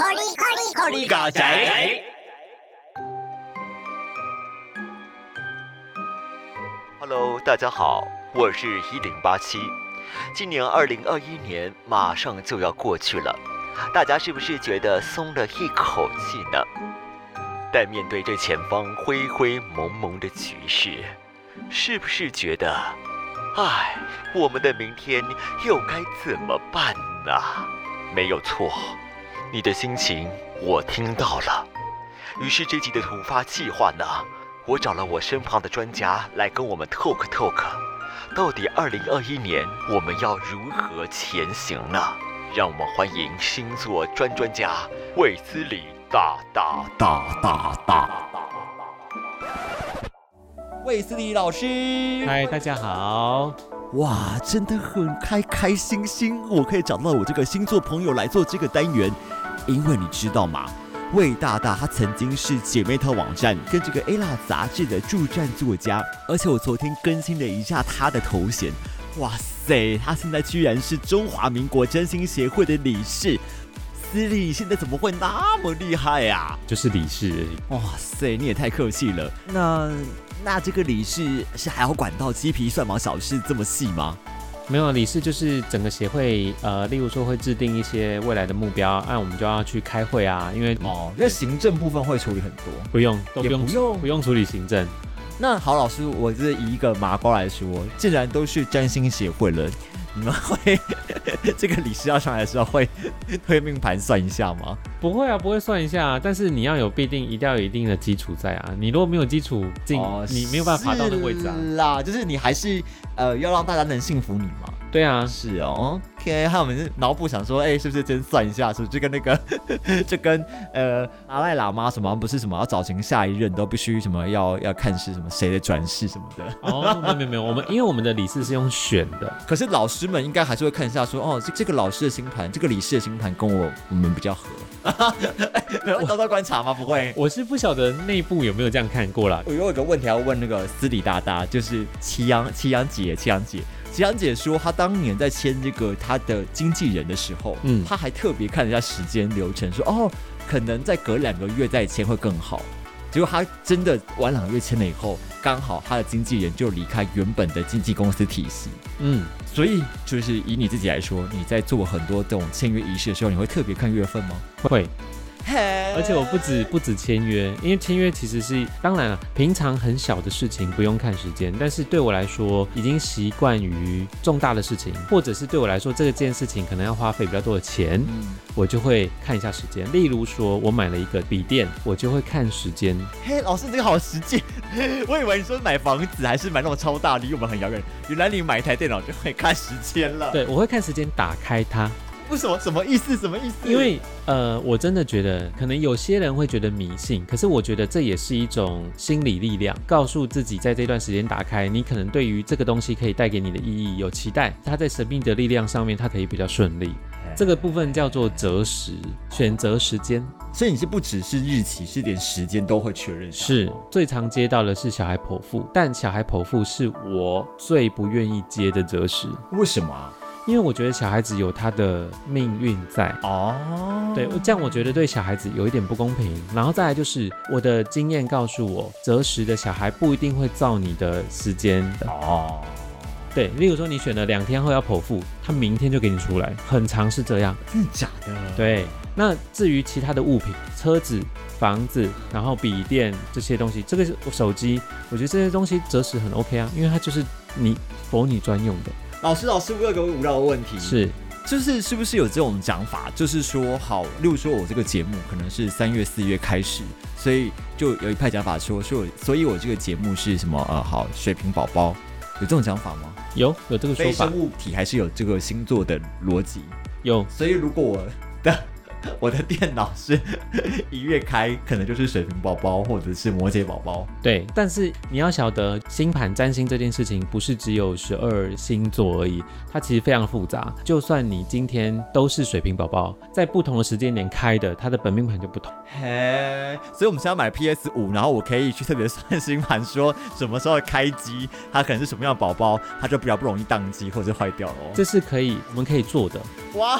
哈利嘎仔。Hello，大家好，我是一零八七。今年二零二一年马上就要过去了，大家是不是觉得松了一口气呢？但面对这前方灰灰蒙蒙的局势，是不是觉得，唉，我们的明天又该怎么办呢？没有错，你的心情我听到了。于是这集的突发计划呢，我找了我身旁的专家来跟我们 talk talk，到底二零二一年我们要如何前行呢？让我们欢迎星座专专家卫斯理大大大大大。卫斯理老师，嗨，大家好。哇，真的很开开心心，我可以找到我这个星座朋友来做这个单元，因为你知道吗？魏大大他曾经是姐妹淘网站跟这个 Alla 杂志的助战作家，而且我昨天更新了一下他的头衔，哇塞，他现在居然是中华民国真心协会的理事。司理现在怎么会那么厉害呀？就是理事而已。哇塞，你也太客气了。那那这个理事是还要管到鸡皮蒜毛小事这么细吗？没有，理事就是整个协会，呃，例如说会制定一些未来的目标，那我们就要去开会啊，因为哦，那行政部分会处理很多，不用，都不用，不用，不用处理行政。那好，老师，我是以一个麻瓜来说，既然都是占星协会了。你们会这个理师要上来的时候会推命盘算一下吗？不会啊，不会算一下，但是你要有必定，一定要有一定的基础在啊。你如果没有基础进，你没有办法爬到那个位置啊。啦，就是你还是呃要让大家能信服你嘛。对啊，是哦。有我们脑补想说，哎，是不是真算一下？是不是就跟那个，就跟呃阿赖喇嘛什么不是什么要找寻下一任都必须什么要要看是什么谁的转世什么的？哦，没有没有我们因为我们的理事是用选的，可是老师们应该还是会看一下说，哦，这这个老师的星盘，这个理事的星盘跟我我们比较合。没有，偷偷观察吗？不会，我是不晓得内部有没有这样看过啦。我有一个问题要问那个私底大大，就是祁阳祁阳姐祁阳姐。吉阳姐说，她当年在签这个她的经纪人的时候，嗯，她还特别看了一下时间流程，说哦，可能再隔两个月再签会更好。结果她真的晚两个月签了以后，刚好她的经纪人就离开原本的经纪公司体系，嗯，所以就是以你自己来说，你在做很多这种签约仪式的时候，你会特别看月份吗？会。而且我不止不止签约，因为签约其实是当然了，平常很小的事情不用看时间，但是对我来说已经习惯于重大的事情，或者是对我来说这个件事情可能要花费比较多的钱，我就会看一下时间。例如说我买了一个笔电，我就会看时间。嘿，老师这个好实际，我以为你说买房子还是买那种超大，离我们很遥远，原来你买一台电脑就会看时间了。对，我会看时间，打开它。为什么？什么意思？什么意思？因为呃，我真的觉得，可能有些人会觉得迷信，可是我觉得这也是一种心理力量，告诉自己在这段时间打开，你可能对于这个东西可以带给你的意义有期待，它在神秘的力量上面，它可以比较顺利。这个部分叫做择时，选择时间。所以你是不只是日期，是连时间都会确认。是最常接到的是小孩剖腹，但小孩剖腹是我最不愿意接的择时。为什么？因为我觉得小孩子有他的命运在哦，对，这样我觉得对小孩子有一点不公平。然后再来就是我的经验告诉我，择时的小孩不一定会照你的时间的哦。对，例如说你选了两天后要剖腹，他明天就给你出来，很长是这样。真的假的？对。那至于其他的物品，车子、房子，然后笔电这些东西，这个手机，我觉得这些东西择时很 OK 啊，因为它就是你否你专用的。老师，老师，我有个无聊的问题，是，就是是不是有这种讲法，就是说，好，例如说我这个节目可能是三月、四月开始，所以就有一派讲法说，说，所以我这个节目是什么？呃，好，水瓶宝宝，有这种讲法吗？有，有这个说法。生物体还是有这个星座的逻辑？有，所以如果我的。我的电脑是一月开，可能就是水瓶宝宝或者是摩羯宝宝。对，但是你要晓得，星盘占星这件事情不是只有十二星座而已，它其实非常复杂。就算你今天都是水瓶宝宝，在不同的时间点开的，它的本命盘就不同。嘿，所以我们现在买 PS 五，然后我可以去特别算 星盘，说什么时候开机，它可能是什么样的宝宝，它就比较不容易宕机或者坏掉哦。这是可以，我们可以做的。哇，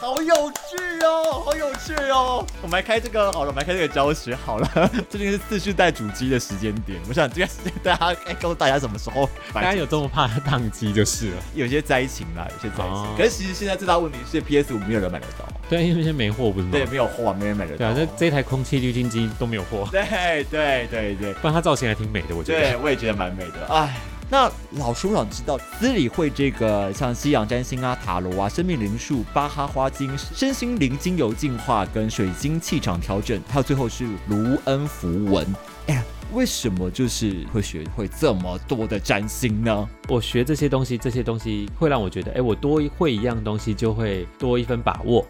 好有趣哦，好有趣哦！我们来开这个好了，我们来开这个教学好了。最近是次世代主机的时间点，我想这段时间大家该告诉大家什么时候。大家有这么怕宕机就是了，有些灾情啦，有些灾情。可是其实现在最大问题是 PS 五没有人买得到。对，因为现在没货不是吗？对，没有货，没人买得到。对啊，这这台空气滤清机都没有货。对对对对，不然它造型还挺美的，我觉得。对，我也觉得蛮美的。哎。那老师，我想知道，司理会这个像西洋占星啊、塔罗啊、生命灵数、巴哈花精、身心灵精油净化跟水晶气场调整，还有最后是卢恩符文。哎呀，为什么就是会学会这么多的占星呢？我学这些东西，这些东西会让我觉得，哎，我多会一样东西，就会多一分把握。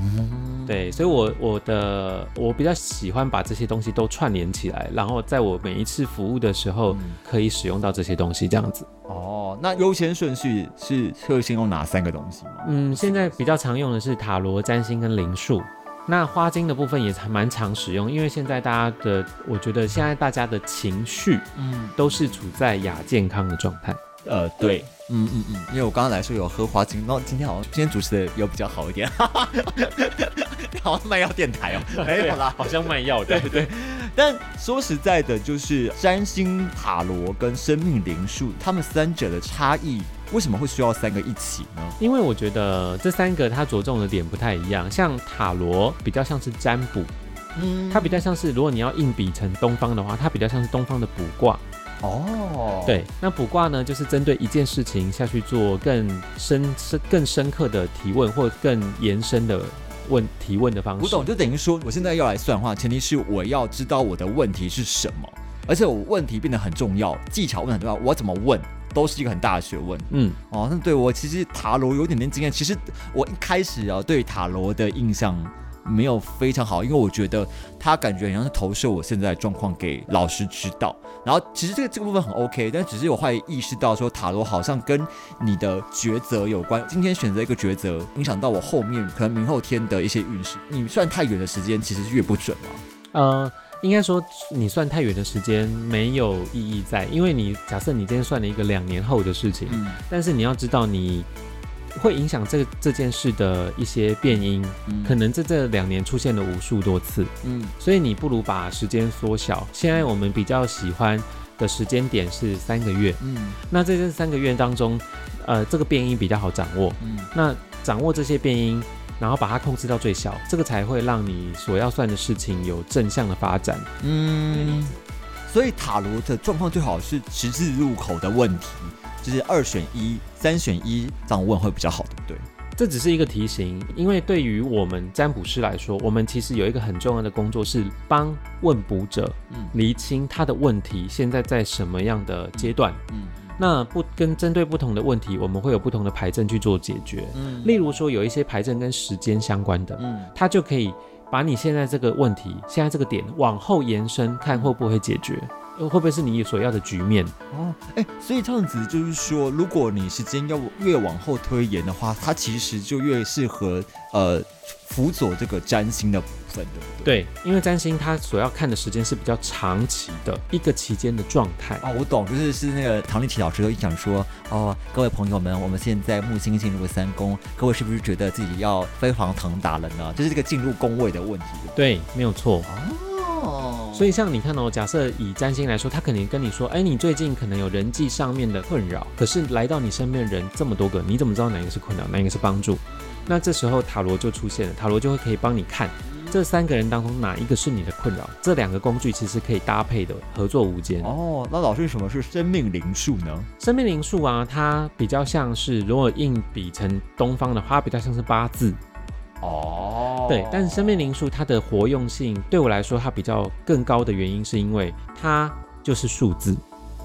嗯，对，所以，我我的我比较喜欢把这些东西都串联起来，然后在我每一次服务的时候，可以使用到这些东西，这样子。哦，那优先顺序是会先用哪三个东西吗？嗯，现在比较常用的是塔罗、占星跟灵数。那花精的部分也蛮常使用，因为现在大家的，我觉得现在大家的情绪，嗯，都是处在亚健康的状态。呃，对。嗯嗯嗯，因为我刚刚来说有喝花精，然后今天好像今天主持的有比较好一点，好像卖药电台哦，没有啦，好像卖药对对。但说实在的，就是占星、塔罗跟生命灵数，他们三者的差异，为什么会需要三个一起呢？因为我觉得这三个它着重的点不太一样，像塔罗比较像是占卜，嗯，它比较像是如果你要硬比成东方的话，它比较像是东方的卜卦。哦，对，那卜卦呢，就是针对一件事情下去做更深深、更深刻的提问，或更延伸的问提问的方式。不懂就等于说，我现在要来算的话，前提是我要知道我的问题是什么，而且我问题变得很重要，技巧问很重要，我怎么问都是一个很大的学问。嗯，哦，那对我其实塔罗有点点经验，其实我一开始啊对塔罗的印象。没有非常好，因为我觉得他感觉好像是投射我现在的状况给老师知道。然后其实这个这个部分很 OK，但只是我会意识到说塔罗好像跟你的抉择有关。今天选择一个抉择，影响到我后面可能明后天的一些运势。你算太远的时间，其实越不准嘛。呃，应该说你算太远的时间没有意义在，因为你假设你今天算了一个两年后的事情，但是你要知道你。会影响这这件事的一些变因，可能在这两年出现了无数多次，嗯，所以你不如把时间缩小。现在我们比较喜欢的时间点是三个月，嗯，那在这三个月当中，呃，这个变因比较好掌握，嗯，那掌握这些变因，然后把它控制到最小，这个才会让你所要算的事情有正向的发展，嗯，所以塔罗的状况最好是十字路口的问题。就是二选一、三选一这样问会比较好，对不对？这只是一个提醒，因为对于我们占卜师来说，我们其实有一个很重要的工作是帮问卜者厘清他的问题现在在什么样的阶段。嗯，那不跟针对不同的问题，我们会有不同的牌阵去做解决。嗯，例如说有一些牌阵跟时间相关的，嗯，它就可以把你现在这个问题、现在这个点往后延伸，看会不会解决。会不会是你所要的局面哦？哎，所以这样子就是说，如果你时间要越往后推延的话，它其实就越适合呃辅佐这个占星的部分，对不对？对，因为占星它所要看的时间是比较长期的一个期间的状态哦，我懂，就是是那个唐立奇老师一讲说哦，各位朋友们，我们现在木星进入三宫，各位是不是觉得自己要飞黄腾达了呢？就是这个进入宫位的问题。对，没有错。哦。所以像你看哦，假设以占星来说，他肯定跟你说，哎，你最近可能有人际上面的困扰，可是来到你身边的人这么多个，你怎么知道哪一个是困扰，哪一个是帮助？那这时候塔罗就出现了，塔罗就会可以帮你看这三个人当中哪一个是你的困扰。这两个工具其实可以搭配的，合作无间。哦，那老师什么是生命灵数呢？生命灵数啊，它比较像是如果硬比成东方的话，比较像是八字。哦，对，但是生命灵数它的活用性对我来说，它比较更高的原因是因为它就是数字。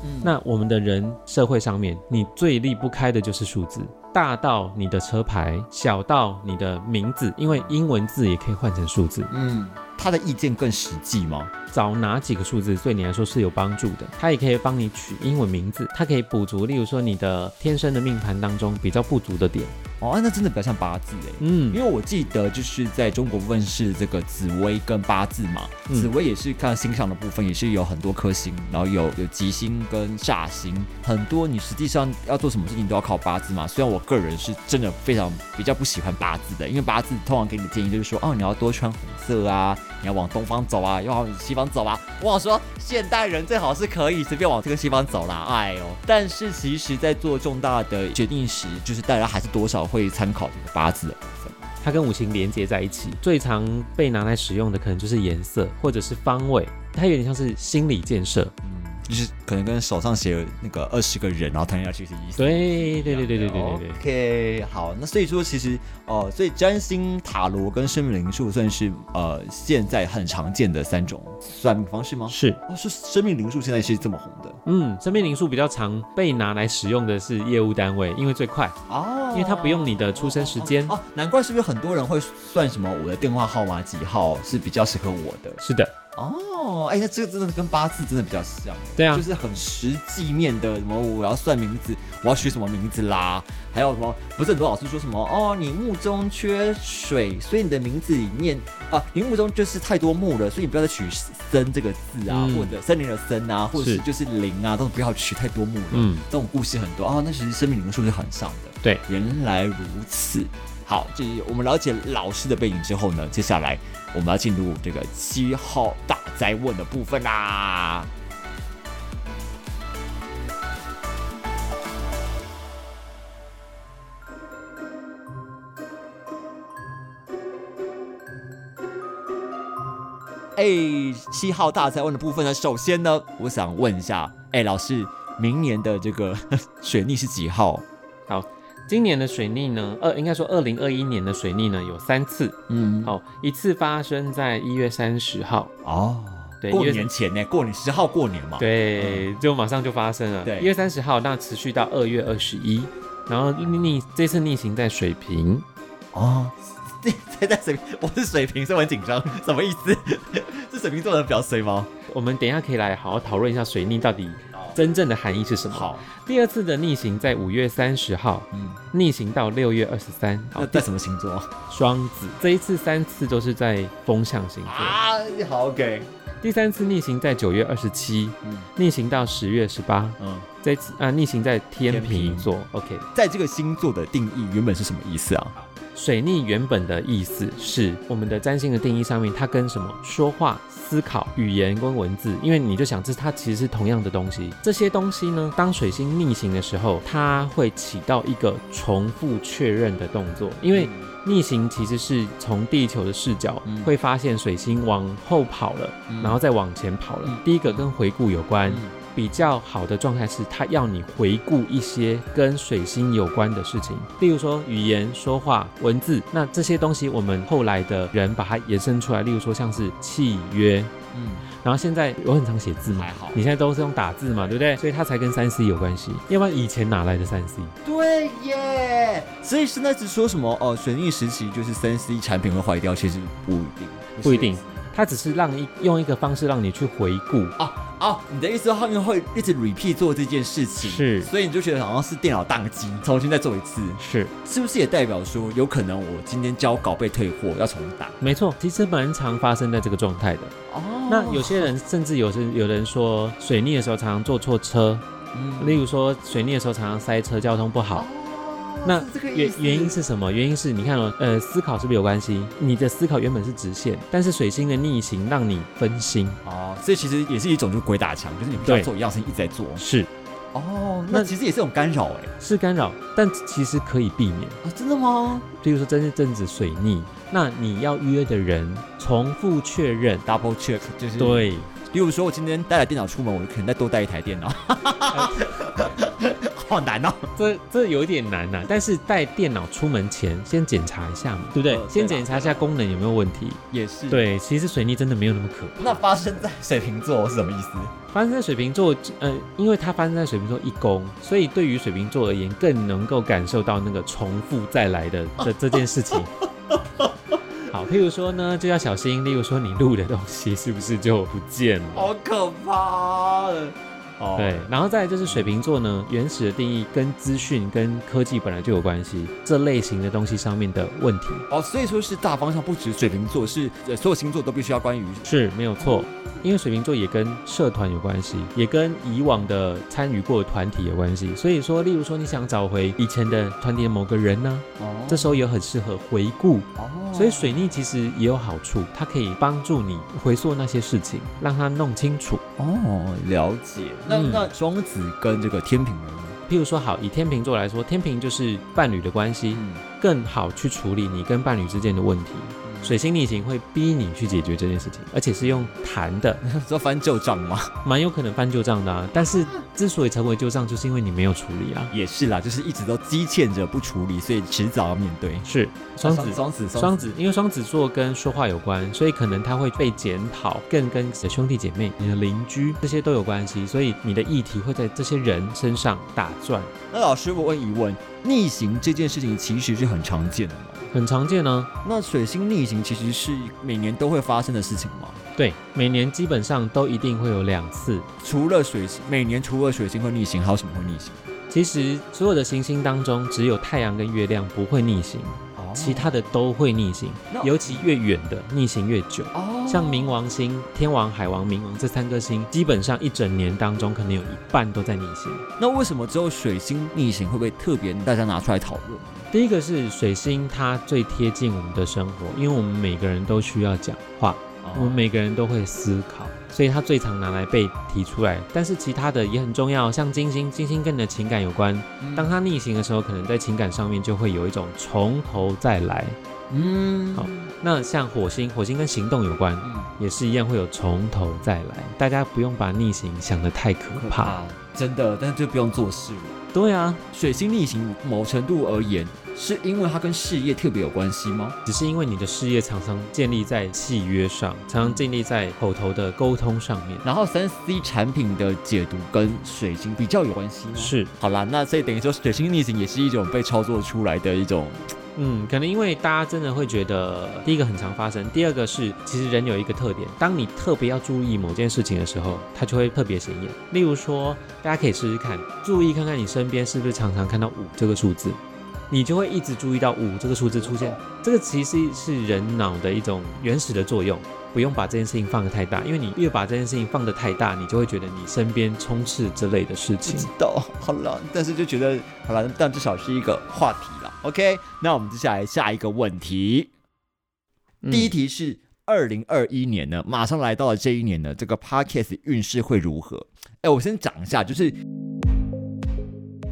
嗯，那我们的人社会上面，你最离不开的就是数字，大到你的车牌，小到你的名字，因为英文字也可以换成数字。嗯，他的意见更实际吗？找哪几个数字对你来说是有帮助的？它也可以帮你取英文名字，它可以补足，例如说你的天生的命盘当中比较不足的点。哦，那真的比较像八字哎。嗯，因为我记得就是在中国部分是这个紫薇跟八字嘛，紫薇也是看星象的部分，也是有很多颗星，然后有有吉星跟煞星，很多你实际上要做什么事情都要靠八字嘛。虽然我个人是真的非常比较不喜欢八字的，因为八字通常给你的建议就是说，哦，你要多穿红色啊，你要往东方走啊，要往西方走啊。我想说，现代人最好是可以随便往这个西方走啦，哎呦！但是其实，在做重大的决定时，就是大家还是多少会参考这个八字的部分，它跟五行连接在一起。最常被拿来使用的，可能就是颜色或者是方位，它有点像是心理建设。就是可能跟手上写那个二十个人，然后谈下去是意思。对对对对对对对对。OK，好，那所以说其实哦，所以占星塔罗跟生命灵数算是呃现在很常见的三种算命方式吗？是。哦，是生命灵数现在是这么红的。嗯，生命灵数比较常被拿来使用的是业务单位，因为最快哦，因为它不用你的出生时间哦，难怪是不是很多人会算什么我的电话号码几号是比较适合我的？是的。哦，哎，那这个真的跟八字真的比较像，对啊，就是很实际面的，什么我要算名字，我要取什么名字啦，还有什么，不是很多老师说什么哦，你木中缺水，所以你的名字里面啊，你木中就是太多木了，所以你不要再取森这个字啊，或者森林的森啊，或者是。就是林啊，都不要取太多木了，嗯，这种故事很多啊，那其实生命灵数是很上的，对，原来如此。好，这我们了解老师的背景之后呢，接下来我们要进入这个七号大灾问的部分啦。哎，七号大灾问的部分呢，首先呢，我想问一下，哎，老师，明年的这个 水逆是几号？好。今年的水逆呢，二应该说二零二一年的水逆呢有三次，嗯，好，一次发生在一月三十号，哦，对，过年前呢，过年十号过年嘛，对，就马上就发生了，对，一月三十号，那持续到二月二十一，然后逆这次逆行在水平，哦，在 在水，我是水瓶，所以我很紧张，什么意思？是水瓶座的比较水吗？我们等一下可以来好好讨论一下水逆到底。真正的含义是什么？好，第二次的逆行在五月三十号，嗯，逆行到六月二十三。那在什么星座？双子。这一次三次都是在风象星座啊。好，OK。第三次逆行在九月二十七，嗯，逆行到十月十八，嗯，这次啊逆行在天平座。OK，在这个星座的定义原本是什么意思啊？水逆原本的意思是我们的占星的定义上面，它跟什么说话、思考、语言跟文字，因为你就想这它其实是同样的东西。这些东西呢，当水星逆行的时候，它会起到一个重复确认的动作。因为逆行其实是从地球的视角会发现水星往后跑了，然后再往前跑了。第一个跟回顾有关。比较好的状态是，他要你回顾一些跟水星有关的事情，例如说语言、说话、文字。那这些东西，我们后来的人把它延伸出来，例如说像是契约，嗯。然后现在我很常写字嘛，你现在都是用打字嘛，对不对？所以它才跟三 C 有关系，要不然以前哪来的三 C？对耶。所以现在只说什么哦，水逆时期就是三 C 产品会坏掉，其实不一定，不一定。它只是让一用一个方式让你去回顾啊啊！你的意思后面会一直 repeat 做这件事情，是，所以你就觉得好像是电脑宕机，重新再做一次，是，是不是也代表说有可能我今天交稿被退货要重打？没错，其实蛮常发生在这个状态的。哦，那有些人甚至有时有人说水逆的时候常常坐错车，嗯，例如说水逆的时候常常塞车，交通不好。那原原因是什么？原因是你看哦，呃，思考是不是有关系？你的思考原本是直线，但是水星的逆行让你分心哦，所以其实也是一种就是鬼打墙，就是你不要做一样事情一直在做。是，哦，那其实也是一种干扰哎，是干扰，但其实可以避免啊，真的吗？比如说真是正子水逆，那你要约的人重复确认，double check，就是对。比如说我今天带了电脑出门，我可能再多带一台电脑。好难哦，这这有点难呐。但是带电脑出门前先检查一下嘛，对不对？先检查一下功能有没有问题。也是。对，其实水逆真的没有那么可怕。那发生在水瓶座是什么意思？发生在水瓶座，呃，因为它发生在水瓶座一宫，所以对于水瓶座而言，更能够感受到那个重复再来的这 这件事情。好，譬如说呢，就要小心。例如说，你录的东西是不是就不见了？好可怕！哦，对，然后再就是水瓶座呢，原始的定义跟资讯跟科技本来就有关系，这类型的东西上面的问题。哦，所以说是大方向不止水瓶座，是所有星座都必须要关于是没有错，因为水瓶座也跟社团有关系，也跟以往的参与过的团体有关系。所以说，例如说你想找回以前的团体的某个人呢，哦，这时候也很适合回顾。哦，所以水逆其实也有好处，它可以帮助你回溯那些事情，让它弄清楚。哦，了解。那那双子跟这个天平呢？譬如说，好，以天平座来说，天平就是伴侣的关系，更好去处理你跟伴侣之间的问题。水星逆行会逼你去解决这件事情，而且是用谈的，说翻旧账吗？蛮有可能翻旧账的，啊。但是之所以成为旧账，就是因为你没有处理啊。也是啦，就是一直都积欠着不处理，所以迟早要面对。是双子，双子，双子，因为双子座跟说话有关，所以可能他会被检讨，更跟你的兄弟姐妹、你的邻居这些都有关系，所以你的议题会在这些人身上打转。那老师，我问一问，逆行这件事情其实是很常见的吗？很常见呢。那水星逆行其实是每年都会发生的事情吗？对，每年基本上都一定会有两次。除了水星，每年除了水星会逆行，还有什么会逆行？其实所有的行星当中，只有太阳跟月亮不会逆行。其他的都会逆行，尤其越远的逆行越久。哦，像冥王星、天王、海王、冥王这三颗星，基本上一整年当中可能有一半都在逆行。那为什么只有水星逆行会不会特别大家拿出来讨论？第一个是水星，它最贴近我们的生活，因为我们每个人都需要讲话，我们每个人都会思考。所以它最常拿来被提出来，但是其他的也很重要，像金星，金星跟你的情感有关。当它逆行的时候，可能在情感上面就会有一种从头再来。嗯，好，那像火星，火星跟行动有关，也是一样会有从头再来。大家不用把逆行想得太可怕，真的，但是就不用做事了。对啊，水星逆行，某程度而言。是因为它跟事业特别有关系吗？只是因为你的事业常常建立在契约上，常常建立在口头的沟通上面。然后三 C 产品的解读跟水星比较有关系吗。是，好啦，那所以等于说水星逆行也是一种被操作出来的一种，嗯，可能因为大家真的会觉得，第一个很常发生，第二个是其实人有一个特点，当你特别要注意某件事情的时候，它就会特别显眼。例如说，大家可以试试看，注意看看你身边是不是常常看到五这个数字。你就会一直注意到五这个数字出现，这个其实是人脑的一种原始的作用，不用把这件事情放得太大，因为你越把这件事情放得太大，你就会觉得你身边充斥这类的事情。知道，好了，但是就觉得好了，但至少是一个话题了。OK，那我们接下来下一个问题，第一题是二零二一年呢，马上来到了这一年呢，这个 Podcast 运势会如何？哎，我先讲一下，就是。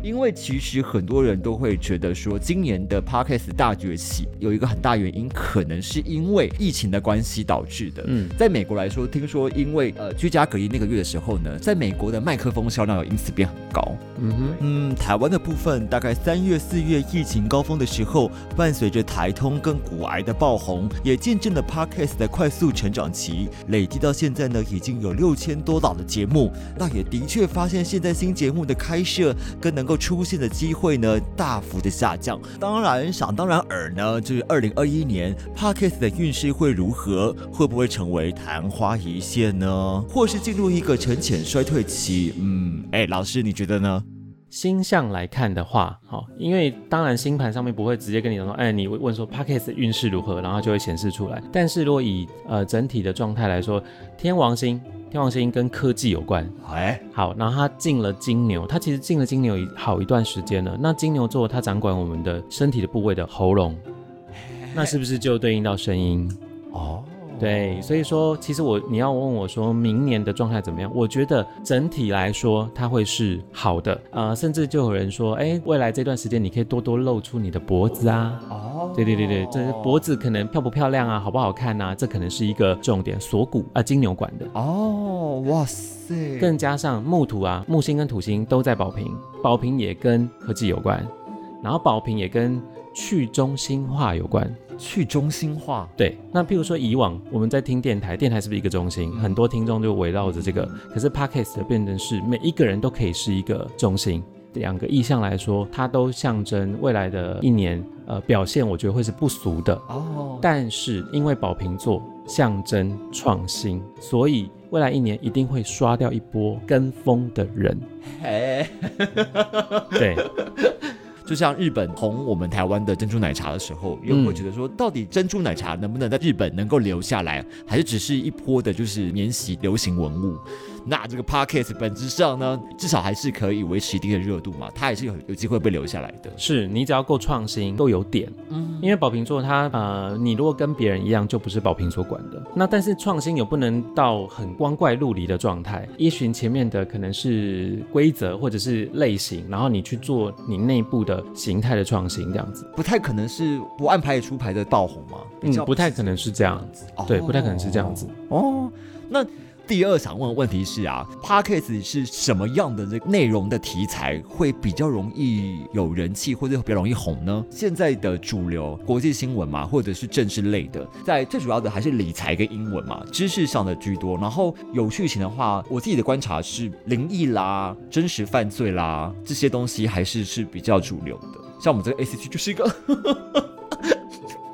因为其实很多人都会觉得说，今年的 podcast 大崛起有一个很大原因，可能是因为疫情的关系导致的。嗯，在美国来说，听说因为呃居家隔离那个月的时候呢，在美国的麦克风销量有因此变很高。嗯哼，嗯，台湾的部分大概三月四月疫情高峰的时候，伴随着台通跟骨癌的爆红，也见证了 podcast 的快速成长期，累计到现在呢已经有六千多档的节目。那也的确发现现在新节目的开设跟能够出现的机会呢，大幅的下降。当然，想当然耳呢，就是二零二一年 Podcast 的运势会如何？会不会成为昙花一现呢？或是进入一个沉潜衰退期？嗯，哎，老师，你觉得呢？星象来看的话，好，因为当然星盘上面不会直接跟你说，哎，你问说 Podcast 运势如何，然后就会显示出来。但是如果以呃整体的状态来说，天王星。天王星跟科技有关，哎，好，然后它进了金牛，它其实进了金牛好一段时间了。那金牛座它掌管我们的身体的部位的喉咙，那是不是就对应到声音？哦。对，所以说，其实我你要问我说明年的状态怎么样？我觉得整体来说它会是好的，呃，甚至就有人说，哎，未来这段时间你可以多多露出你的脖子啊。哦，对对对对，这脖子可能漂不漂亮啊，好不好看啊？这可能是一个重点。锁骨啊，金牛管的。哦，哇塞！更加上木土啊，木星跟土星都在宝瓶，宝瓶也跟科技有关，然后宝瓶也跟去中心化有关。去中心化，对。那譬如说，以往我们在听电台，电台是不是一个中心？很多听众就围绕着这个。可是 podcast 变成是每一个人都可以是一个中心。两个意象来说，它都象征未来的一年，呃，表现我觉得会是不俗的哦。但是因为宝瓶座象征创新，所以。未来一年一定会刷掉一波跟风的人。对。就像日本红我们台湾的珍珠奶茶的时候，又会觉得说，到底珍珠奶茶能不能在日本能够留下来，还是只是一波的，就是免洗流行文物？那这个 podcast 本质上呢，至少还是可以维持一定的热度嘛，它还是有有机会被留下来的。是你只要够创新，够有点，嗯，因为宝瓶座它呃，你如果跟别人一样，就不是宝瓶所管的。那但是创新又不能到很光怪陆离的状态，依循前面的可能是规则或者是类型，然后你去做你内部的形态的创新，这样子不太可能是不按牌出牌的爆红吗？嗯，不太可能是这样子，对，不太可能是这样子。哦，那。第二想问的问题是啊，Podcast 是什么样的这内容的题材会比较容易有人气，或者比较容易红呢？现在的主流国际新闻嘛，或者是政治类的，在最主要的还是理财跟英文嘛，知识上的居多。然后有趣情的话，我自己的观察是灵异啦、真实犯罪啦这些东西还是是比较主流的。像我们这个 A C G 就是一个。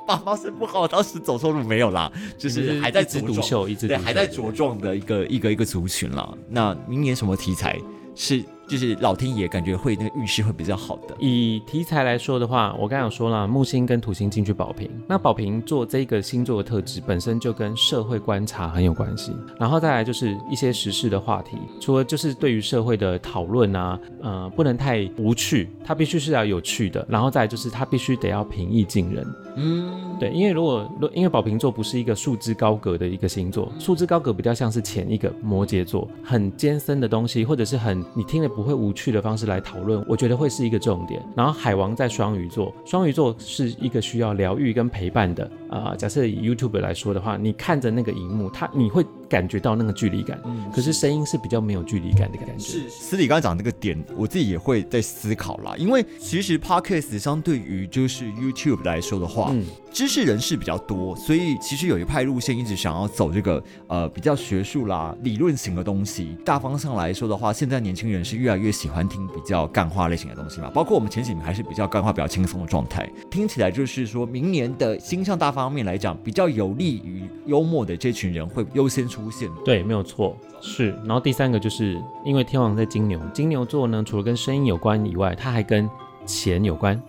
爸妈是不好，当时走错路没有啦，就是还在独秀，一直对还在茁壮的一个一个一个族群啦。那明年什么题材是？就是老天爷感觉会那个运势会比较好的。以题材来说的话，我刚刚有说了，木星跟土星进去宝瓶，那宝瓶座这个星座的特质本身就跟社会观察很有关系。然后再来就是一些时事的话题，除了就是对于社会的讨论啊，呃，不能太无趣，它必须是要有趣的。然后再来就是它必须得要平易近人。嗯，对，因为如果因为宝瓶座不是一个束之高阁的一个星座，束之高阁比较像是前一个摩羯座，很艰深的东西，或者是很你听了不。会无趣的方式来讨论，我觉得会是一个重点。然后海王在双鱼座，双鱼座是一个需要疗愈跟陪伴的啊。假设以 YouTube 来说的话，你看着那个荧幕，它你会。感觉到那个距离感，嗯，可是声音是比较没有距离感的感觉。是，司理刚才讲这个点，我自己也会在思考啦。因为其实 Podcast 相对于就是 YouTube 来说的话，嗯，知识人士比较多，所以其实有一派路线一直想要走这个呃比较学术啦、理论型的东西。大方向来说的话，现在年轻人是越来越喜欢听比较干话类型的东西嘛。包括我们前几年还是比较干话、比较轻松的状态，听起来就是说明年的星象大方面来讲，比较有利于幽默的这群人会优先出。出现对，没有错，是。然后第三个就是因为天王在金牛，金牛座呢，除了跟声音有关以外，它还跟钱有关，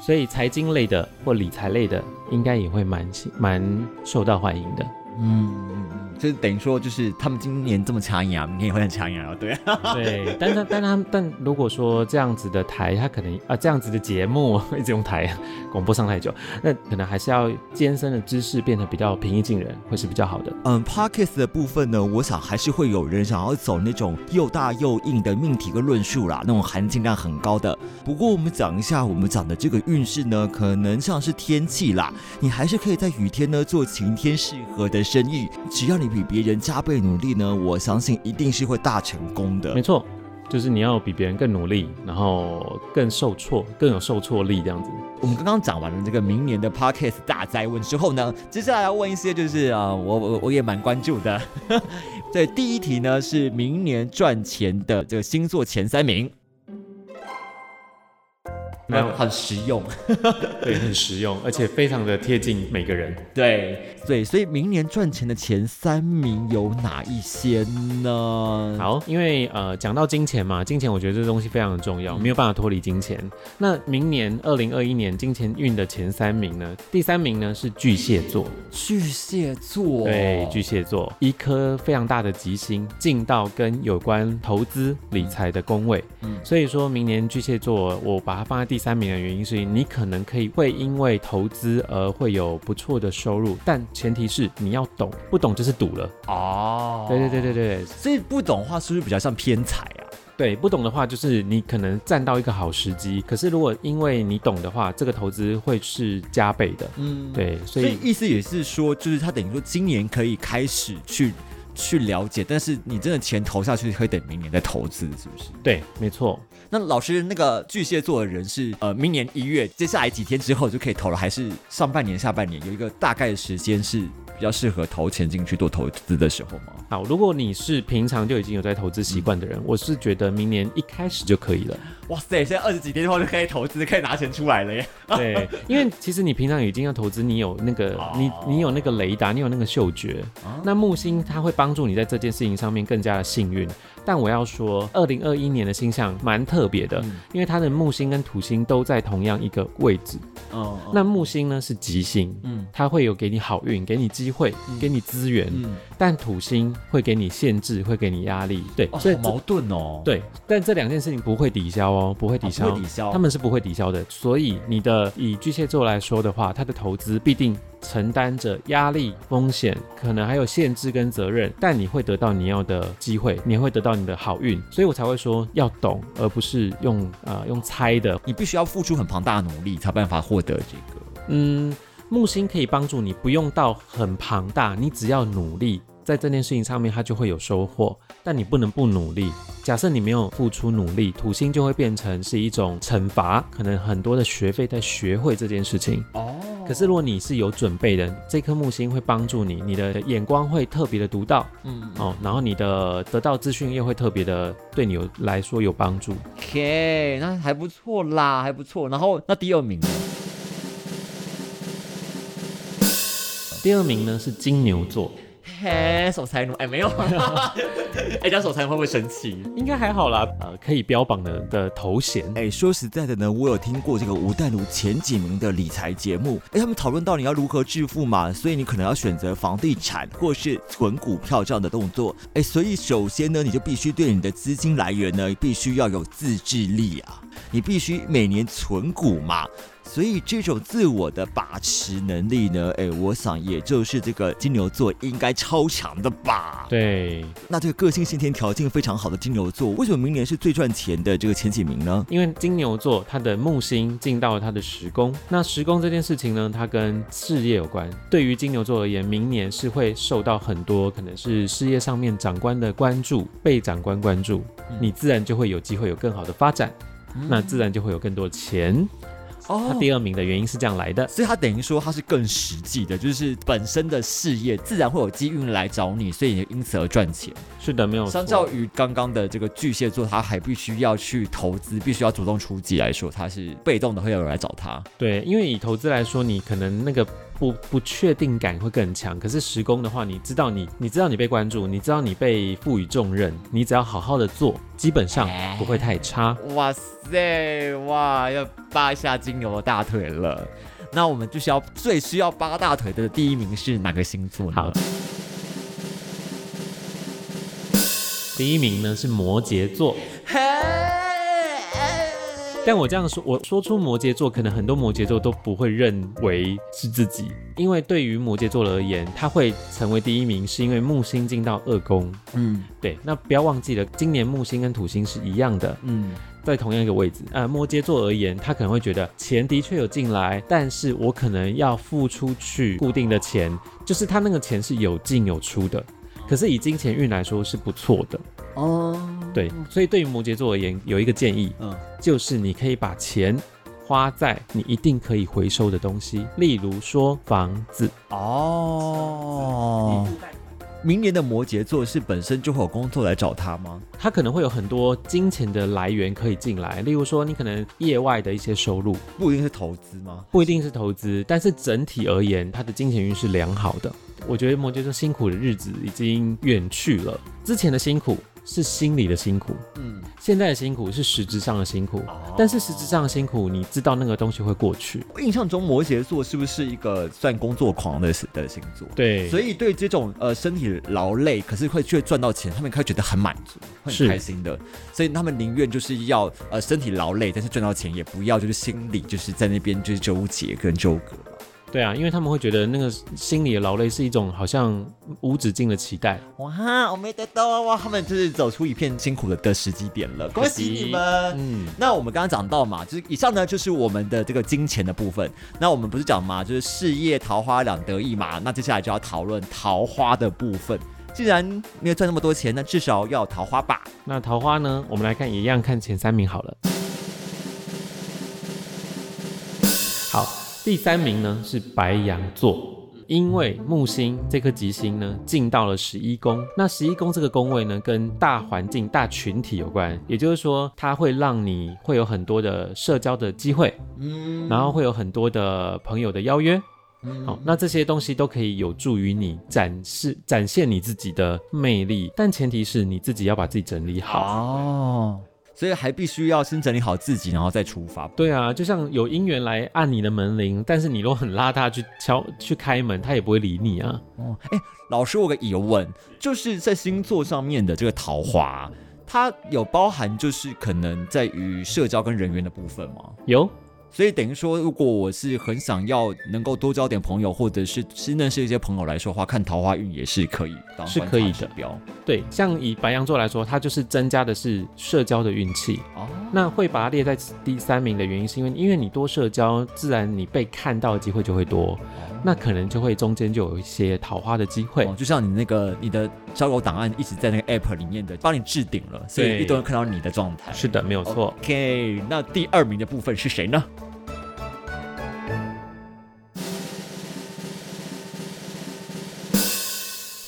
所以财经类的或理财类的，应该也会蛮蛮受到欢迎的。嗯。就等于说，就是他们今年这么抢眼啊，明年也会很抢眼啊，对。对，但是，但他，但如果说这样子的台，他可能啊，这样子的节目一直用台广播上太久，那可能还是要艰深的知识变得比较平易近人，会是比较好的。嗯，Parkes 的部分呢，我想还是会有人想要走那种又大又硬的命题跟论述啦，那种含金量很高的。不过我们讲一下，我们讲的这个运势呢，可能像是天气啦，你还是可以在雨天呢做晴天适合的生意，只要你。比别人加倍努力呢，我相信一定是会大成功的。没错，就是你要比别人更努力，然后更受挫，更有受挫力这样子。我们刚刚讲完了这个明年的 Podcast 大灾问之后呢，接下来要问一些就是啊，我我我也蛮关注的。对，第一题呢是明年赚钱的这个星座前三名。很实用，对，很实用，而且非常的贴近每个人。对。对，所以明年赚钱的前三名有哪一些呢？好，因为呃，讲到金钱嘛，金钱我觉得这东西非常的重要，没有办法脱离金钱。那明年二零二一年金钱运的前三名呢？第三名呢是巨蟹座，巨蟹座，对，巨蟹座，一颗非常大的吉星进到跟有关投资理财的宫位，嗯，所以说明年巨蟹座，我把它放在第。三名的原因是你可能可以会因为投资而会有不错的收入，但前提是你要懂，不懂就是赌了哦。对对对对对，所以不懂的话是不是比较像偏财啊？对，不懂的话就是你可能占到一个好时机，可是如果因为你懂的话，这个投资会是加倍的。嗯，对，所以意思也是说，就是他等于说今年可以开始去。去了解，但是你真的钱投下去，可以等明年再投资，是不是？对，没错。那老师，那个巨蟹座的人是呃，明年一月，接下来几天之后就可以投了，还是上半年、下半年有一个大概的时间是比较适合投钱进去做投资的时候吗？好，如果你是平常就已经有在投资习惯的人，我是觉得明年一开始就可以了。哇塞，现在二十几天后就可以投资，可以拿钱出来了耶。对，因为其实你平常已经要投资，你有那个你你有那个雷达，你有那个嗅觉，那木星它会帮助你在这件事情上面更加的幸运。但我要说，二零二一年的星象蛮特别的，因为它的木星跟土星都在同样一个位置。哦，那木星呢是吉星，嗯，它会有给你好运，给你机会，给你资源。嗯，但土星会给你限制，会给你压力。对，所以矛盾哦。对，但这两件事情不会抵消哦，不会抵消，抵消，他们是不会抵消的。所以你的以巨蟹座来说的话，他的投资必定。承担着压力、风险，可能还有限制跟责任，但你会得到你要的机会，你会得到你的好运，所以我才会说要懂，而不是用呃用猜的。你必须要付出很庞大的努力，才办法获得这个。嗯，木星可以帮助你，不用到很庞大，你只要努力。在这件事情上面，它就会有收获，但你不能不努力。假设你没有付出努力，土星就会变成是一种惩罚，可能很多的学费在学会这件事情。哦。可是如果你是有准备的，这颗木星会帮助你，你的眼光会特别的独到。嗯。哦，然后你的得到资讯又会特别的对你有来说有帮助。OK，那还不错啦，还不错。然后那第二名呢？第二名呢是金牛座。嘿，守财奴，哎，没有，哎，讲守财奴会不会生气？应该还好啦，呃，可以标榜的的头衔。哎，说实在的呢，我有听过这个吴淡如前几名的理财节目，哎，他们讨论到你要如何致富嘛，所以你可能要选择房地产或是存股票这样的动作。哎，所以首先呢，你就必须对你的资金来源呢，必须要有自制力啊，你必须每年存股嘛。所以这种自我的把持能力呢，哎，我想也就是这个金牛座应该超强的吧？对。那这个个性先天条件非常好的金牛座，为什么明年是最赚钱的这个前几名呢？因为金牛座它的木星进到了它的时宫，那时宫这件事情呢，它跟事业有关。对于金牛座而言，明年是会受到很多可能是事业上面长官的关注，被长官关注，你自然就会有机会有更好的发展，那自然就会有更多的钱。他第二名的原因是这样来的，所以他等于说他是更实际的，就是本身的事业自然会有机运来找你，所以你因此而赚钱。是的，没有。相较于刚刚的这个巨蟹座，他还必须要去投资，必须要主动出击来说，他是被动的，会有人来找他。对，因为以投资来说，你可能那个。不不确定感会更强，可是时工的话，你知道你你知道你被关注，你知道你被赋予重任，你只要好好的做，基本上不会太差。哇塞，哇，要扒一下金牛的大腿了。那我们就需要最需要扒大腿的第一名是哪个星座呢？好，第一名呢是摩羯座。但我这样说，我说出摩羯座，可能很多摩羯座都不会认为是自己，因为对于摩羯座而言，他会成为第一名，是因为木星进到二宫。嗯，对。那不要忘记了，今年木星跟土星是一样的，嗯，在同样一个位置。呃，摩羯座而言，他可能会觉得钱的确有进来，但是我可能要付出去固定的钱，就是他那个钱是有进有出的。可是以金钱运来说是不错的哦，对，所以对于摩羯座而言，有一个建议，嗯，就是你可以把钱花在你一定可以回收的东西，例如说房子哦。明年的摩羯座是本身就会有工作来找他吗？他可能会有很多金钱的来源可以进来，例如说你可能业外的一些收入，不一定是投资吗？不一定是投资，但是整体而言，他的金钱运是良好的。我觉得摩羯座辛苦的日子已经远去了，之前的辛苦。是心理的辛苦，嗯，现在的辛苦是实质上的辛苦，但是实质上的辛苦，你知道那个东西会过去。我印象中摩羯座是不是一个算工作狂的的星座？对，所以对这种呃身体劳累，可是会却赚到钱，他们会觉得很满足，很开心的。所以他们宁愿就是要呃身体劳累，但是赚到钱，也不要就是心里就是在那边就是纠结跟纠葛。对啊，因为他们会觉得那个心里的劳累是一种好像无止境的期待。哇，我没得到啊！哇，他们就是走出一片辛苦的的时机点了，恭喜你们！嗯，那我们刚刚讲到嘛，就是以上呢就是我们的这个金钱的部分。那我们不是讲嘛，就是事业桃花两得意嘛。那接下来就要讨论桃花的部分。既然没有赚那么多钱，那至少要桃花吧？那桃花呢？我们来看，一样看前三名好了。第三名呢是白羊座，因为木星这颗吉星呢进到了十一宫，那十一宫这个宫位呢跟大环境、大群体有关，也就是说它会让你会有很多的社交的机会，嗯，然后会有很多的朋友的邀约。好，那这些东西都可以有助于你展示、展现你自己的魅力，但前提是你自己要把自己整理好哦。所以还必须要先整理好自己，然后再出发。对啊，就像有姻缘来按你的门铃，但是你都很邋遢去敲、去开门，他也不会理你啊。哦，哎，老师，我个疑问，就是在星座上面的这个桃花，它有包含就是可能在于社交跟人缘的部分吗？有。所以等于说，如果我是很想要能够多交点朋友，或者是新认识一些朋友来说的话，看桃花运也是可以当是可以的标。对，像以白羊座来说，它就是增加的是社交的运气。哦，那会把它列在第三名的原因，是因为因为你多社交，自然你被看到的机会就会多。那可能就会中间就有一些桃花的机会，就像你那个你的交友档案一直在那个 app 里面的，帮你置顶了，所以一堆人看到你的状态。是的，没有错。OK，那第二名的部分是谁呢？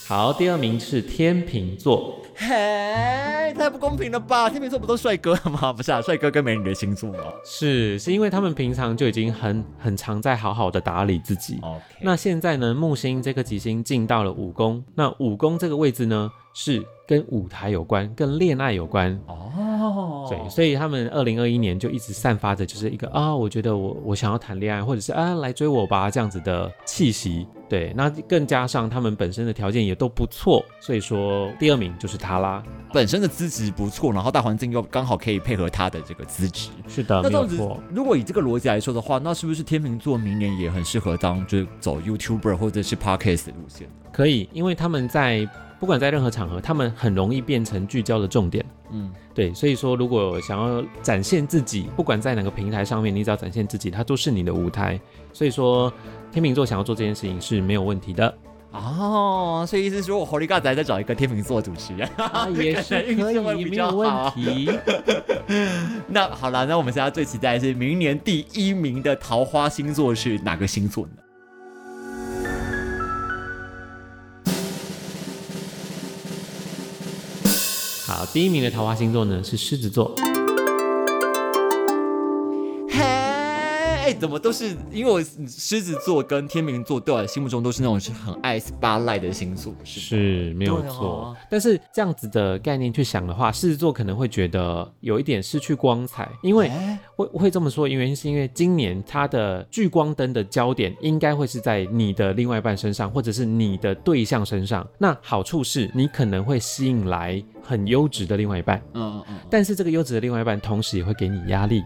好，第二名是天秤座。嘿，太不公平了吧？天秤座不都帅哥吗？不是啊，帅哥跟美女的星座吗？是，是因为他们平常就已经很很常在好好的打理自己。OK，那现在呢，木星这颗吉星进到了五宫，那五宫这个位置呢是。跟舞台有关，跟恋爱有关哦，对，所以他们二零二一年就一直散发着就是一个啊，我觉得我我想要谈恋爱，或者是啊来追我吧这样子的气息。对，那更加上他们本身的条件也都不错，所以说第二名就是他啦。本身的资质不错，然后大环境又刚好可以配合他的这个资质。是的，没有错。如果以这个逻辑来说的话，那是不是天秤座明年也很适合当就是走 YouTuber 或者是 Podcast 路线？可以，因为他们在。不管在任何场合，他们很容易变成聚焦的重点。嗯，对，所以说如果想要展现自己，不管在哪个平台上面，你只要展现自己，它都是你的舞台。所以说，天秤座想要做这件事情是没有问题的。哦，所以意思说我狐狸嘎仔在找一个天秤座主持人，也是 可以，没有问题。那好了，那我们现在最期待是明年第一名的桃花星座是哪个星座呢？好，第一名的桃花星座呢是狮子座。哎，怎么都是因为我狮子座跟天秤座对我心目中都是那种是很爱 spotlight 的星座，是是没有错。但是这样子的概念去想的话，狮子座可能会觉得有一点失去光彩，因为会会这么说，原因是因为今年它的聚光灯的焦点应该会是在你的另外一半身上，或者是你的对象身上。那好处是你可能会吸引来很优质的另外一半，嗯嗯嗯。但是这个优质的另外一半同时也会给你压力。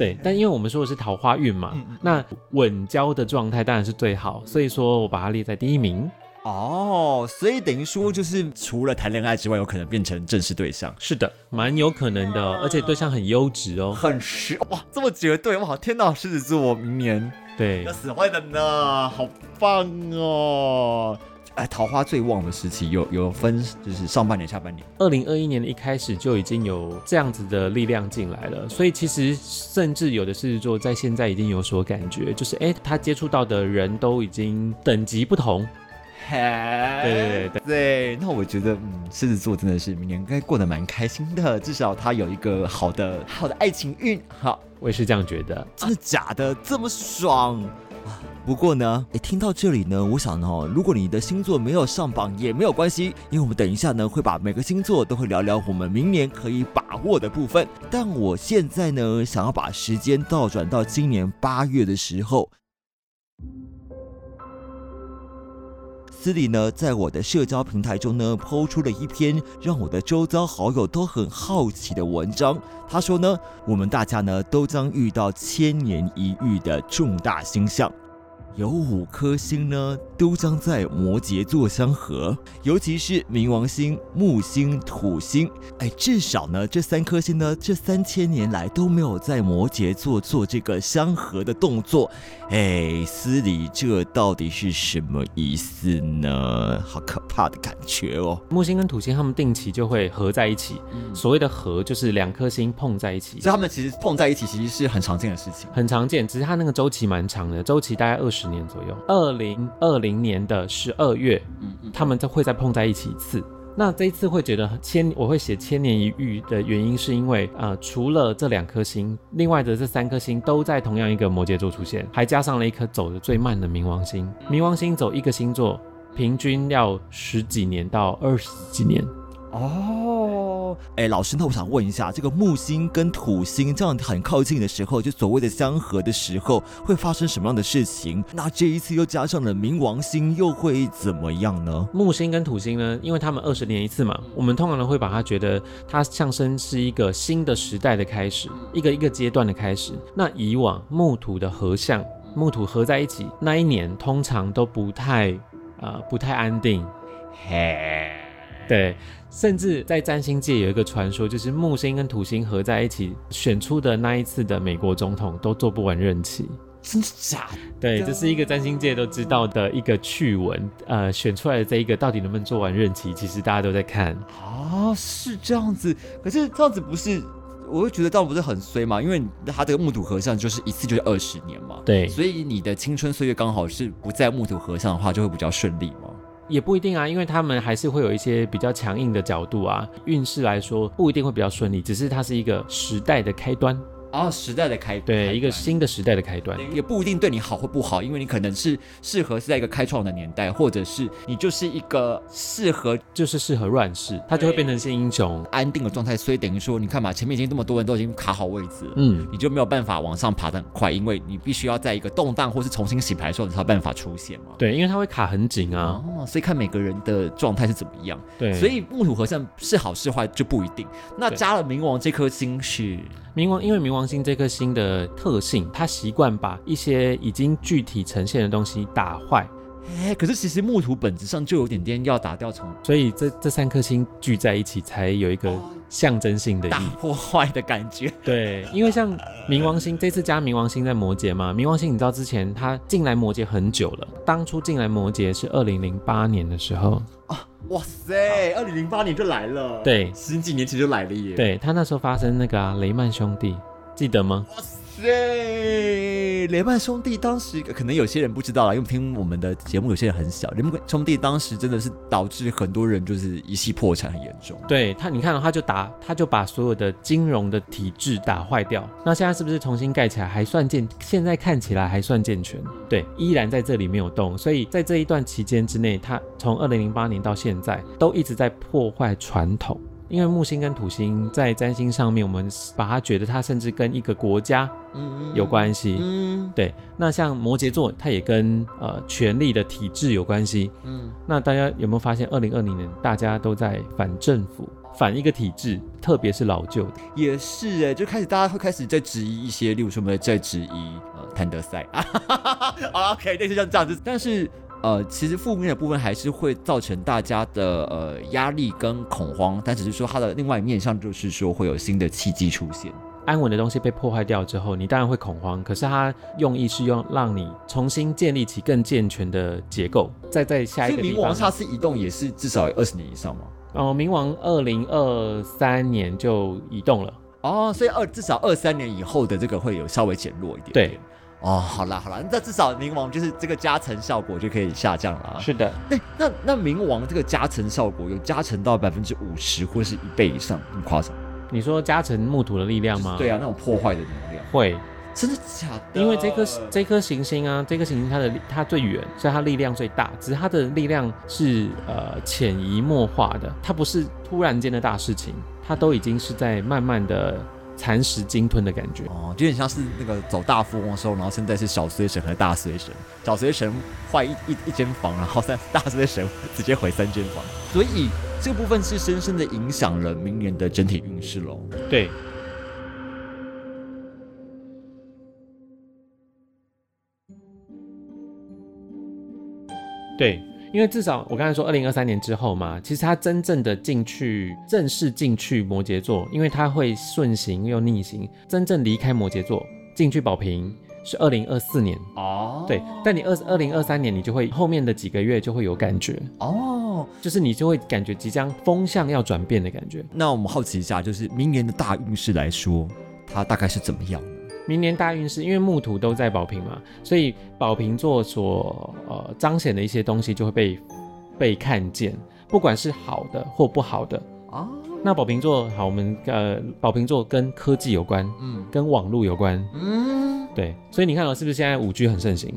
对，但因为我们说的是桃花运嘛，那稳交的状态当然是最好，所以说我把它列在第一名。哦，所以等于说就是除了谈恋爱之外，有可能变成正式对象。是的，蛮有可能的，而且对象很优质哦，很实哇，这么绝对哇！天哪，狮子座明年对要死坏的呢，好棒哦。哎，桃花最旺的时期有有分，就是上半年、下半年。二零二一年的一开始就已经有这样子的力量进来了，所以其实甚至有的狮子座在现在已经有所感觉，就是哎，他接触到的人都已经等级不同。对对对，那我觉得，嗯，狮子座真的是明年应该过得蛮开心的，至少他有一个好的好的爱情运。好，我也是这样觉得。真的假的？这么爽？不过呢，诶，听到这里呢，我想呢，如果你的星座没有上榜也没有关系，因为我们等一下呢会把每个星座都会聊聊我们明年可以把握的部分。但我现在呢，想要把时间倒转到今年八月的时候。斯里呢，在我的社交平台中呢，抛出了一篇让我的周遭好友都很好奇的文章。他说呢，我们大家呢，都将遇到千年一遇的重大星象。有五颗星呢，都将在摩羯座相合，尤其是冥王星、木星、土星。哎，至少呢，这三颗星呢，这三千年来都没有在摩羯座做这个相合的动作。哎，司礼，这到底是什么意思呢？好可怕的感觉哦！木星跟土星他们定期就会合在一起，所谓的合就是两颗星碰在一起，所以他们其实碰在一起其实是很常见的事情，很常见，只是它那个周期蛮长的，周期大概二十。十年左右。二零二零年的十二月，嗯嗯，他们再会再碰在一起一次。那这一次会觉得千，我会写千年一遇的原因，是因为呃，除了这两颗星，另外的这三颗星都在同样一个摩羯座出现，还加上了一颗走的最慢的冥王星。冥王星走一个星座，平均要十几年到二十几年。哦，哎，老师，那我想问一下，这个木星跟土星这样很靠近的时候，就所谓的相合的时候，会发生什么样的事情？那这一次又加上了冥王星，又会怎么样呢？木星跟土星呢？因为他们二十年一次嘛，我们通常呢会把它觉得它象征是一个新的时代的开始，一个一个阶段的开始。那以往木土的合相，木土合在一起那一年，通常都不太呃不太安定。嘿，对。甚至在占星界有一个传说，就是木星跟土星合在一起选出的那一次的美国总统都做不完任期，真的假？对，这是一个占星界都知道的一个趣闻。呃，选出来的这一个到底能不能做完任期，其实大家都在看。啊，是这样子。可是这样子不是，我会觉得这样不是很衰吗？因为他这个木土合相就是一次就是二十年嘛。对，所以你的青春岁月刚好是不在木土合相的话，就会比较顺利嘛。也不一定啊，因为他们还是会有一些比较强硬的角度啊，运势来说不一定会比较顺利，只是它是一个时代的开端。啊，时代的开对一个新的时代的开端，也不一定对你好或不好，因为你可能是适合是在一个开创的年代，或者是你就是一个适合就是适合乱世，他就会变成一些英雄安定的状态。所以等于说，你看嘛，前面已经这么多人都已经卡好位置，嗯，你就没有办法往上爬的很快，因为你必须要在一个动荡或是重新洗牌的时候，你才有办法出现嘛。对，因为它会卡很紧啊，哦，所以看每个人的状态是怎么样。对，所以木土合相是好是坏就不一定。那加了冥王这颗星是。冥王，因为冥王星这颗星的特性，它习惯把一些已经具体呈现的东西打坏。哎，可是其实木土本质上就有点点要打掉重，所以这这三颗星聚在一起，才有一个象征性的大破坏的感觉。对，因为像冥王星这次加冥王星在摩羯嘛，冥王星你知道之前它进来摩羯很久了，当初进来摩羯是二零零八年的时候啊。哇塞，二零零八年就来了，对，十几年前就来了耶。对他那时候发生那个雷曼兄弟，记得吗？对，雷曼兄弟当时可能有些人不知道了，因为听我们的节目有些人很小。雷曼兄弟当时真的是导致很多人就是一系破产很严重。对他，你看他就打，他就把所有的金融的体制打坏掉。那现在是不是重新盖起来还算健？现在看起来还算健全。对，依然在这里没有动。所以在这一段期间之内，他从二零零八年到现在都一直在破坏传统。因为木星跟土星在占星上面，我们把它觉得它甚至跟一个国家有关系。嗯，对。那像摩羯座，它也跟呃权力的体制有关系。嗯，那大家有没有发现，二零二零年大家都在反政府、反一个体制，特别是老旧的。也是哎，就开始大家会开始在质疑一些，例如说我们在质疑呃谭德赛。OK，类似像这样子，但是。呃，其实负面的部分还是会造成大家的呃压力跟恐慌，但只是说它的另外一面向就是说会有新的契机出现。安稳的东西被破坏掉之后，你当然会恐慌，可是它用意是用让你重新建立起更健全的结构。再在下一个冥王下次移动也是至少二十年以上吗？哦，冥王二零二三年就移动了哦，所以二至少二三年以后的这个会有稍微减弱一点。对。哦，好啦好啦，那至少冥王就是这个加成效果就可以下降了。是的，哎，那那冥王这个加成效果有加成到百分之五十或是一倍以上，很夸张。你说加成木土的力量吗？对啊，那种破坏的能量会，真的假的？因为这颗这颗行星啊，这颗行星它的它最远，所以它力量最大，只是它的力量是呃潜移默化的，它不是突然间的大事情，它都已经是在慢慢的。蚕食鲸吞的感觉哦，就有点像是那个走大富翁的时候，然后现在是小随神和大随神，小随神坏一一一间房，然后三大随神直接毁三间房，所以这个部分是深深的影响了明年的整体运势喽。对，对。因为至少我刚才说二零二三年之后嘛，其实他真正的进去正式进去摩羯座，因为他会顺行又逆行，真正离开摩羯座进去宝瓶是二零二四年哦。对，但你二二零二三年你就会后面的几个月就会有感觉哦，就是你就会感觉即将风向要转变的感觉。那我们好奇一下，就是明年的大运势来说，它大概是怎么样？明年大运势，因为木土都在宝瓶嘛，所以宝瓶座所呃彰显的一些东西就会被被看见，不管是好的或不好的啊。那宝瓶座好，我们呃宝瓶座跟科技有关，嗯，跟网络有关，嗯，对，所以你看到是不是现在五 G 很盛行？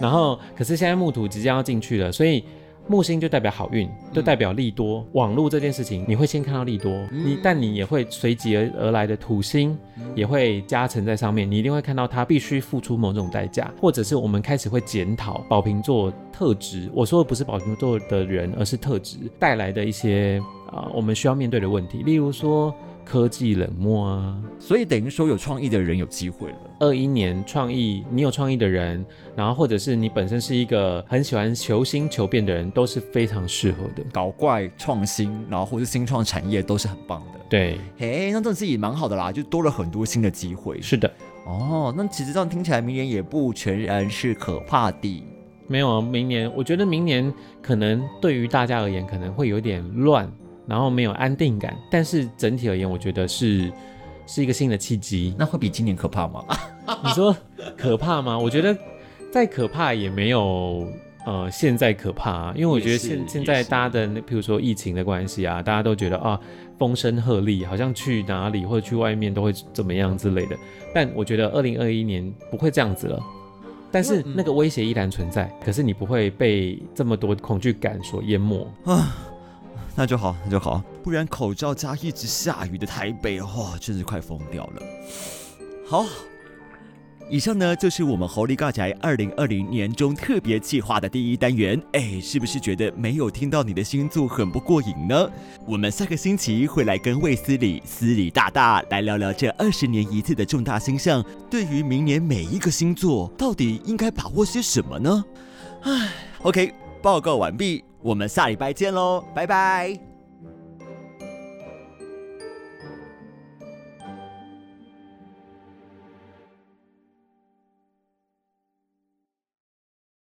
然后可是现在木土即将要进去了，所以。木星就代表好运，就代表利多。网络这件事情，你会先看到利多，你但你也会随即而而来的土星也会加成在上面，你一定会看到它必须付出某种代价，或者是我们开始会检讨宝瓶座特质。我说的不是宝瓶座的人，而是特质带来的一些啊，我们需要面对的问题，例如说。科技冷漠啊，所以等于说有创意的人有机会了。二一年创意，你有创意的人，然后或者是你本身是一个很喜欢求新求变的人，都是非常适合的。搞怪创新，然后或是新创产业都是很棒的。对，嘿，那这自己蛮好的啦，就多了很多新的机会。是的，哦，那其实这样听起来，明年也不全然是可怕的。没有啊，明年我觉得明年可能对于大家而言可能会有点乱。然后没有安定感，但是整体而言，我觉得是是一个新的契机。那会比今年可怕吗？你说可怕吗？我觉得再可怕也没有呃现在可怕，因为我觉得现现在大家的那，比如说疫情的关系啊，大家都觉得啊风声鹤唳，好像去哪里或者去外面都会怎么样之类的。但我觉得二零二一年不会这样子了，但是那个威胁依然存在，可是你不会被这么多恐惧感所淹没啊。那就好，那就好，不然口罩加一直下雨的台北，哇，真是快疯掉了。好，以上呢就是我们猴力尬宅二零二零年中特别计划的第一单元。哎，是不是觉得没有听到你的星座很不过瘾呢？我们下个星期会来跟卫斯理斯理大大来聊聊这二十年一次的重大星象，对于明年每一个星座到底应该把握些什么呢？唉，OK，报告完毕。我们下礼拜见喽，拜拜。